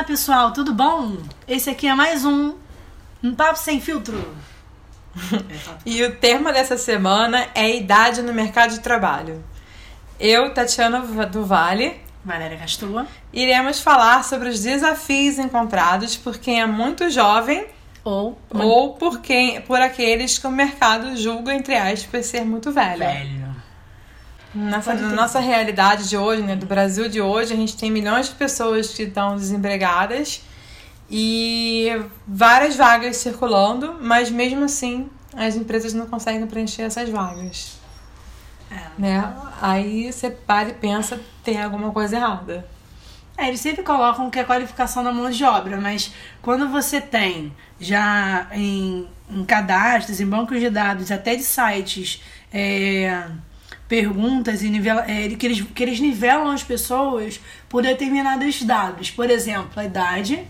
Olá pessoal, tudo bom? Esse aqui é mais um Um Papo Sem Filtro. E o tema dessa semana é idade no mercado de trabalho. Eu, Tatiana do Vale, Valéria Castua. iremos falar sobre os desafios encontrados por quem é muito jovem Ou ou por quem por aqueles que o mercado julga entre aspas ser muito velho. velho. Nessa, na nossa realidade de hoje, né, do Brasil de hoje, a gente tem milhões de pessoas que estão desempregadas e várias vagas circulando, mas mesmo assim as empresas não conseguem preencher essas vagas, É. né? Aí você para e pensa, tem alguma coisa errada. É, eles sempre colocam que é qualificação da mão de obra, mas quando você tem já em, em cadastros, em bancos de dados, até de sites, é, perguntas e nivela, é, que, eles, que eles nivelam as pessoas por determinados dados. Por exemplo, a idade,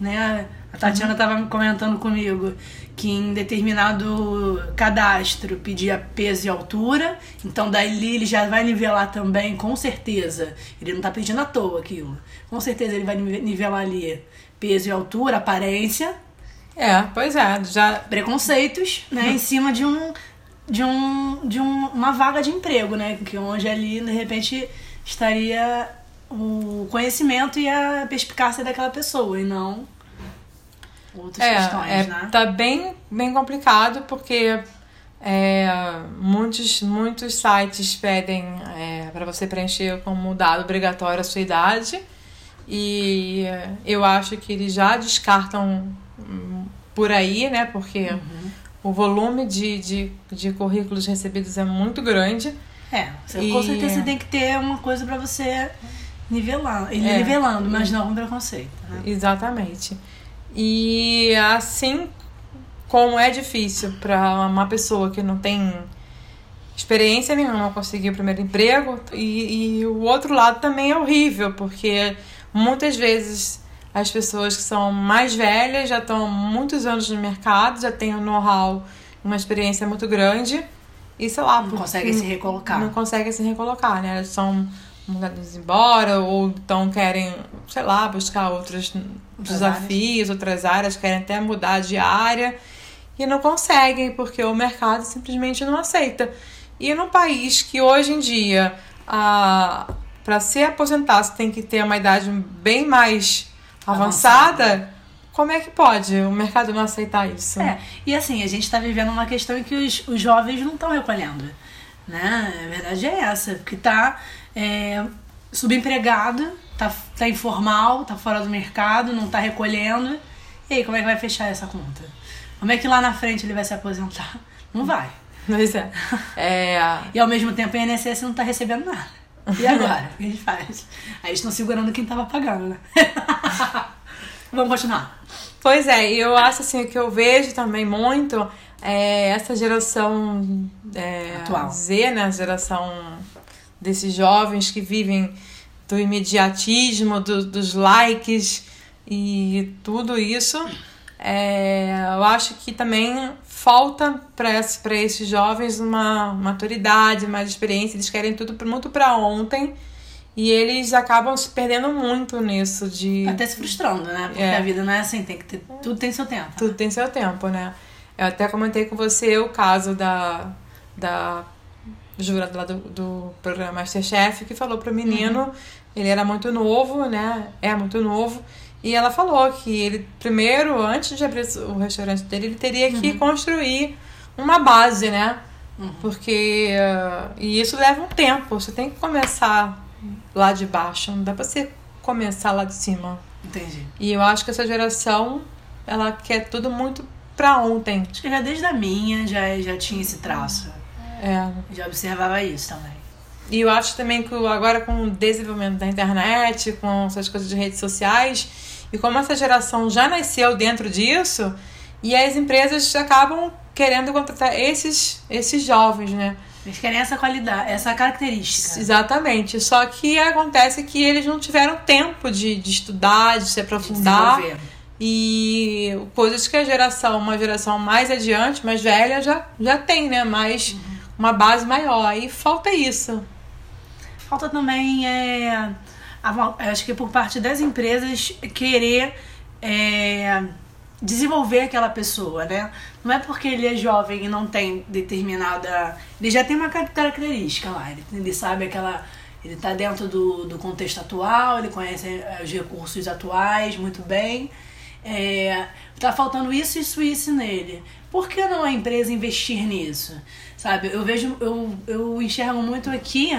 né? A Tatiana estava comentando comigo que em determinado cadastro pedia peso e altura, então dali ele já vai nivelar também, com certeza. Ele não tá pedindo à toa aquilo. Com certeza ele vai nive- nivelar ali peso e altura, aparência, É, pois é, já preconceitos, né, em cima de um de um de um, uma vaga de emprego, né, que onde ali de repente estaria o conhecimento e a perspicácia daquela pessoa e não outras É, questões, é, né? tá bem, bem complicado porque é, muitos, muitos sites pedem é, para você preencher como dado obrigatório a sua idade e eu acho que eles já descartam hum, por aí, né? Porque Uhum. O volume de, de, de currículos recebidos é muito grande. É, você, E- com certeza você tem que ter uma coisa pra você nivelar, ir É. nivelando, mas não com preconceito, né? Exatamente. E assim como é difícil para uma pessoa que não tem experiência nenhuma conseguir o primeiro emprego, e, e o outro lado também é horrível, porque muitas vezes as pessoas que são mais velhas já estão muitos anos no mercado, já têm um know-how, uma experiência muito grande, e sei lá, Não por- conseguem se recolocar. não conseguem se recolocar, né? Elas são mandadas embora ou então querem, sei lá, buscar outros desafios, outras áreas, querem até mudar de área e não conseguem porque o mercado simplesmente não aceita. E num país que hoje em dia, a para se aposentar, você tem que ter uma idade bem mais avançada, Avançada. como é que pode o mercado não aceitar isso? É, e assim, a gente tá vivendo uma questão em que os, os jovens não estão recolhendo, né? A verdade é essa, porque tá é, subempregado, tá, tá informal, tá fora do mercado, não tá recolhendo. E aí, como é que vai fechar essa conta? Como é que lá na frente ele vai se aposentar? Não vai. Pois é. é E ao mesmo tempo o INSS não tá recebendo nada. E agora? O que a gente faz? Aí eles estão segurando quem tava pagando, né? Vamos continuar. Pois é, e eu acho assim, o que eu vejo também muito é essa geração é, Atual. Z, né? A geração desses jovens que vivem do imediatismo, do- dos likes e tudo isso. É, eu acho que também falta para esses jovens uma maturidade, mais experiência. Eles querem tudo muito para ontem e eles acabam se perdendo muito nisso de Até se frustrando, né? Porque É. a vida não é assim, tem que ter. Tudo tem seu tempo. tudo tem seu tempo, né? Eu até comentei com você o caso da, da jurada lá do, do programa Masterchef que falou pro menino, ele era muito novo, né? É muito novo. E ela falou que ele, primeiro, antes de abrir o restaurante dele, ele teria que construir uma base, né? Porque. ah, e isso leva um tempo. Você tem que começar lá de baixo. Não dá pra você começar lá de cima. Entendi. E eu acho que essa geração, ela quer tudo muito pra ontem. Acho que já desde a minha já, já tinha esse traço. É. Já observava isso também. E eu acho também que agora com o desenvolvimento da internet, com essas coisas de redes sociais, e como essa geração já nasceu dentro disso, e as empresas acabam querendo contratar esses, esses jovens, né? Eles querem essa qualidade, essa característica. Exatamente. Só que acontece que eles não tiveram tempo de, de estudar, de se aprofundar. desenvolver. E coisas que a geração, uma geração mais adiante, mais velha, já, já tem, né? Mais uma base maior. E falta isso. Falta também é, acho que por parte das empresas querer é, desenvolver aquela pessoa, né? Não é porque ele é jovem e não tem determinada. Ele já tem uma característica lá, ele, ele sabe aquela. Ele está dentro do, do contexto atual, ele conhece é, os recursos atuais muito bem. É, tá faltando isso, isso, isso nele. Por que não a empresa investir nisso? Sabe, eu vejo, eu, eu enxergo muito aqui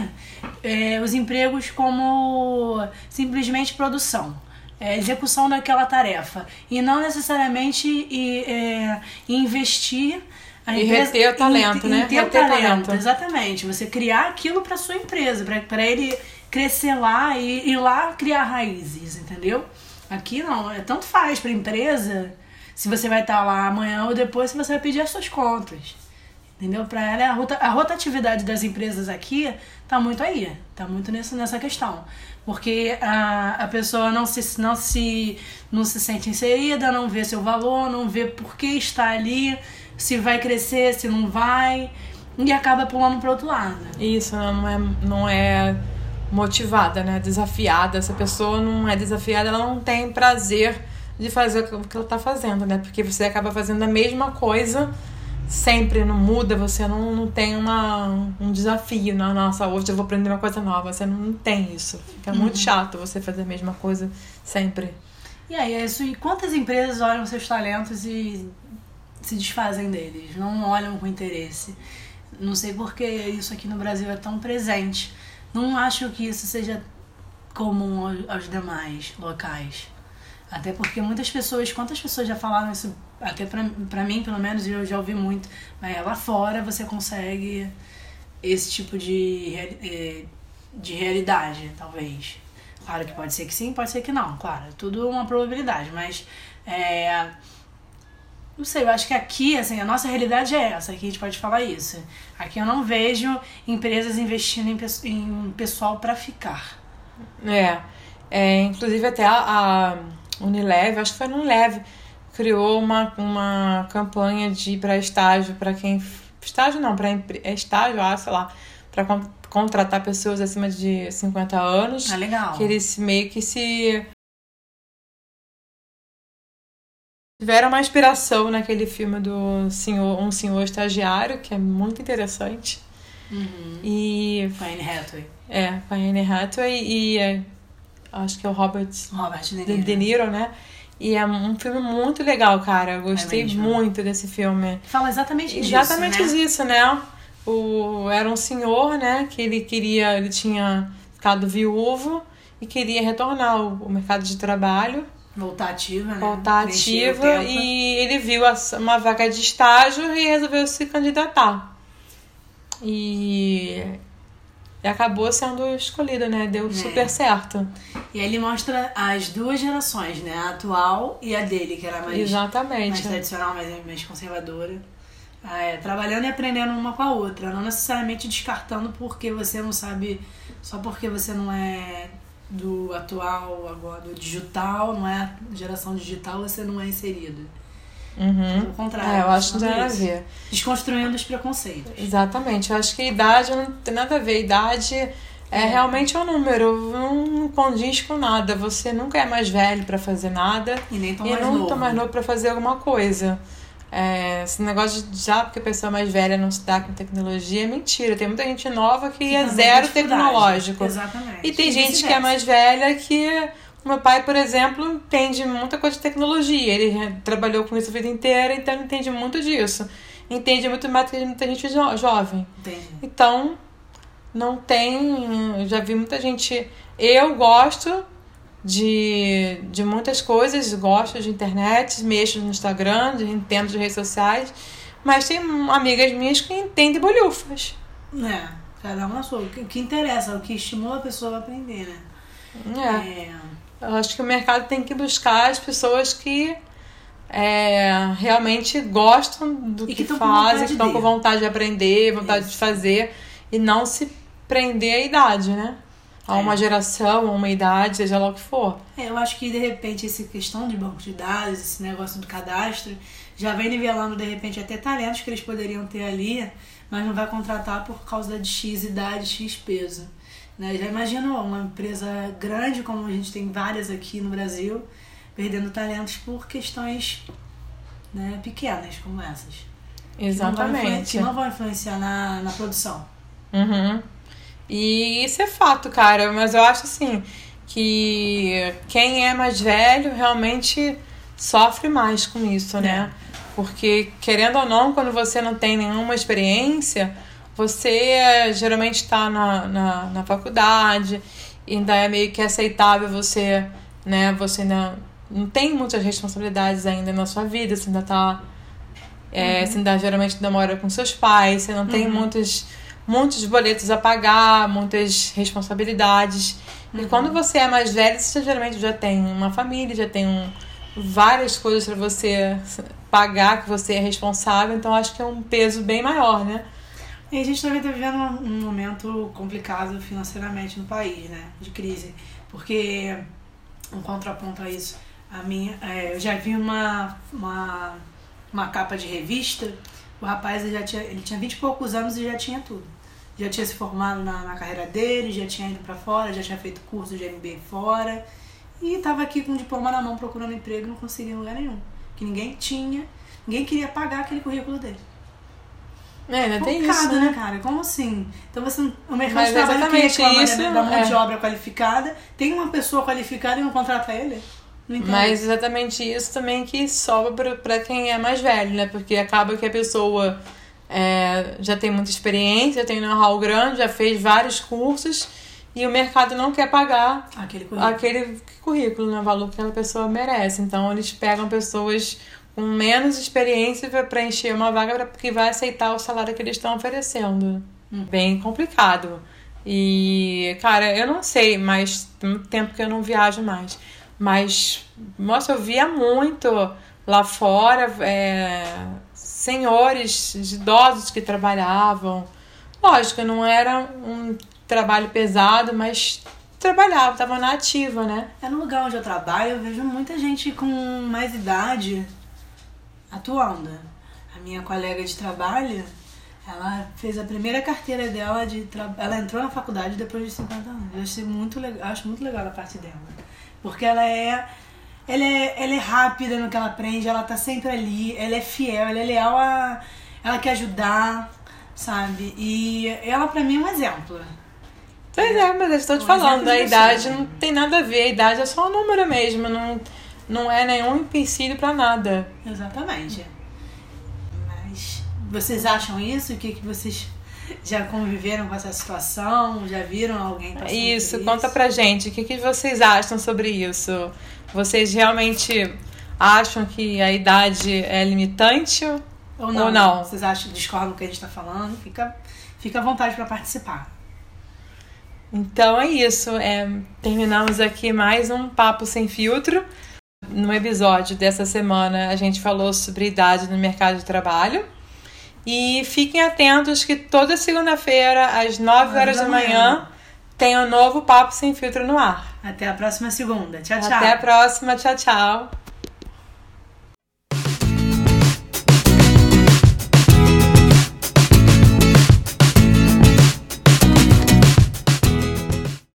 é, os empregos como simplesmente produção. É, execução daquela tarefa. E não necessariamente e, é, investir. A e empresa, reter o talento, em, né? Em ter reter talento, talento, exatamente. Você criar aquilo para sua empresa, para ele crescer lá e ir lá criar raízes, entendeu? Aqui não, é tanto faz para empresa se você vai estar lá amanhã ou depois se você vai pedir as suas contas. Entendeu? Para ela, a, rota, a rotatividade das empresas aqui tá muito aí, tá muito nessa, nessa questão. Porque a, a pessoa não se, não, se, não se sente inserida, não vê seu valor, não vê por que está ali, se vai crescer, se não vai, e acaba pulando para outro lado. Isso, não é, não é motivada, né? Desafiada. Essa pessoa não é desafiada, ela não tem prazer de fazer o que ela está fazendo, né? Porque você acaba fazendo a mesma coisa sempre, não muda, você não, não tem uma, um desafio. na nossa, hoje eu vou aprender uma coisa nova. Você não, tem isso. Fica uhum. muito chato você fazer a mesma coisa sempre. E aí, é isso. E quantas empresas olham seus talentos e se desfazem deles? Não olham com interesse. Não sei por que isso aqui no Brasil é tão presente. Não acho que isso seja comum aos demais locais. Até porque muitas pessoas, quantas pessoas já falaram isso, até pra, pra mim, pelo menos, eu já ouvi muito, mas lá fora você consegue esse tipo de, é, de realidade, talvez. Claro que pode ser que sim, pode ser que não, claro, tudo uma probabilidade, mas é, não sei, eu acho que aqui, assim, a nossa realidade é essa, aqui a gente pode falar isso. Aqui eu não vejo empresas investindo em, em pessoal para ficar. É, é, inclusive até a, a Unilever, acho que foi no Unilever, criou uma, uma campanha de para estágio para quem estágio não, para é estágio, ah, sei lá, para con contratar pessoas acima de 50 anos. Ah, legal. Que eles meio que se tiveram uma inspiração naquele filme do senhor, um senhor estagiário, que é muito interessante. Uhum. E com a Anne Hathaway. É, com a Anne Hathaway e é, acho que é o Robert, Robert De Niro. De Niro, né? E é um filme muito legal, cara. Eu gostei é muito desse filme. Fala exatamente disso. Exatamente né? disso, né? O, era um senhor, né? Que ele queria. Ele tinha ficado viúvo e queria retornar ao, ao mercado de trabalho. Voltar ativa, né? Voltar ativa. E ele viu uma vaga de estágio e resolveu se candidatar. E e acabou sendo escolhido, né? Deu é. super certo. E aí ele mostra as duas gerações, né? A atual e a dele, que era mais, Exatamente. mais tradicional, mais, mais conservadora. Ah, é, trabalhando e aprendendo uma com a outra, não necessariamente descartando porque você não sabe, só porque você não é do atual, agora do digital, não é geração digital, você não é inserido. Uhum. Pelo contrário. É, eu acho que não tem nada a ver. Desconstruindo os preconceitos. Exatamente. Eu acho que idade não tem nada a ver. Idade é, é. realmente um número, não condiz com nada. Você nunca é mais velho para fazer nada. E nem tão e mais nunca novo. mais novo para fazer alguma coisa. É, esse negócio de já porque a pessoa mais velha não se dá com tecnologia é mentira. Tem muita gente nova que, que é zero tecnológico. Exatamente. E tem e gente que é mais velha que meu pai, por exemplo, entende muita coisa de tecnologia. Ele trabalhou com isso a vida inteira, então ele entende muito disso. Entende muito mais do que muita gente jo jovem. Entendi. Então, não tem. Já vi muita gente. Eu gosto de, de muitas coisas, gosto de internet, mexo no Instagram, entendo de redes sociais, mas tem amigas minhas que entendem bolhufas. É, cada uma sua. O que, que interessa, o que estimula a pessoa a aprender, né? É. é. Eu acho que o mercado tem que buscar as pessoas que é, realmente gostam do que, que fazem, que estão com vontade de aprender, vontade Isso. de fazer, e não se prender à idade, né? A uma é. geração, a uma idade, seja lá o que for. É, eu acho que de repente essa questão de banco de dados, esse negócio do cadastro, já vem nivelando de repente até talentos que eles poderiam ter ali, mas não vai contratar por causa de X idade, X peso. Né? Já imaginou uma empresa grande, como a gente tem várias aqui no Brasil, perdendo talentos por questões né, pequenas como essas. Exatamente. Que não vão influenciar na, na produção. Uhum. E isso é fato, cara. Mas eu acho assim que quem é mais velho realmente sofre mais com isso, né? É. Porque, querendo ou não, quando você não tem nenhuma experiência, você é, geralmente está na, na, na faculdade, ainda é meio que aceitável você, né? Você ainda não tem muitas responsabilidades ainda na sua vida, você ainda tá. É, uhum. Você ainda geralmente ainda mora com seus pais, você não tem uhum. muitos, muitos boletos a pagar, muitas responsabilidades. Uhum. E quando você é mais velho, você geralmente já tem uma família, já tem um, várias coisas para você pagar, que você é responsável, então acho que é um peso bem maior, né? E a gente também está vivendo um momento complicado financeiramente no país, né? De crise. Porque, um contraponto a isso, a minha, é, eu já vi uma, uma, uma capa de revista, o rapaz ele já tinha, ele tinha 20 e poucos anos e já tinha tudo. Já tinha se formado na, na carreira dele, já tinha ido para fora, já tinha feito curso de MBA fora. E estava aqui com o diploma na mão procurando emprego e não conseguia em lugar nenhum. Que ninguém tinha, ninguém queria pagar aquele currículo dele. É, ainda tem isso, né? né, cara? Como assim? Então você, o mercado Mas de trabalho que reclama isso, da mão é. de obra qualificada, tem uma pessoa qualificada e não contrata ele? Mas exatamente isso também que sobra para quem é mais velho, né? Porque acaba que a pessoa é, já tem muita experiência, já tem know-how grande, já fez vários cursos e o mercado não quer pagar aquele currículo, aquele currículo né? o valor que aquela pessoa merece. Então eles pegam pessoas com menos experiência para preencher uma vaga que vai aceitar o salário que eles estão oferecendo. Hum. Bem complicado. E, cara, eu não sei, mas tem muito tempo que eu não viajo mais. Mas, nossa, eu via muito lá fora é, senhores idosos que trabalhavam. Lógico, não era um trabalho pesado, mas trabalhava, estava na ativa, né? É no lugar onde eu trabalho, eu vejo muita gente com mais idade atuando. A minha colega de trabalho, ela fez a primeira carteira dela de trabalho. Ela entrou na faculdade depois de 50 anos. Eu acho muito legal, acho muito legal a parte dela. Porque ela é, ela é. Ela é rápida no que ela aprende, ela tá sempre ali, ela é fiel, ela é leal a. Ela quer ajudar, sabe? E ela pra mim é um exemplo. Pois é, mas eu estou te um falando, a idade não tem nada a ver, a idade é só um número mesmo, não, não é nenhum empecilho para nada. Exatamente. Mas vocês acham isso? O que, que vocês já conviveram com essa situação? Já viram alguém passando isso, isso? conta pra gente. O que, que vocês acham sobre isso? Vocês realmente acham que a idade é limitante ou não? Ou não? Vocês acham, discordam do que a gente está falando? Fica, fica à vontade para participar. Então é isso. É, terminamos aqui mais um Papo Sem Filtro. No episódio dessa semana, a gente falou sobre idade no mercado de trabalho. E fiquem atentos que toda segunda-feira, às 9 horas da manhã, tem um novo Papo Sem Filtro no ar. Até a próxima segunda. Tchau, tchau. Até a próxima. Tchau, tchau.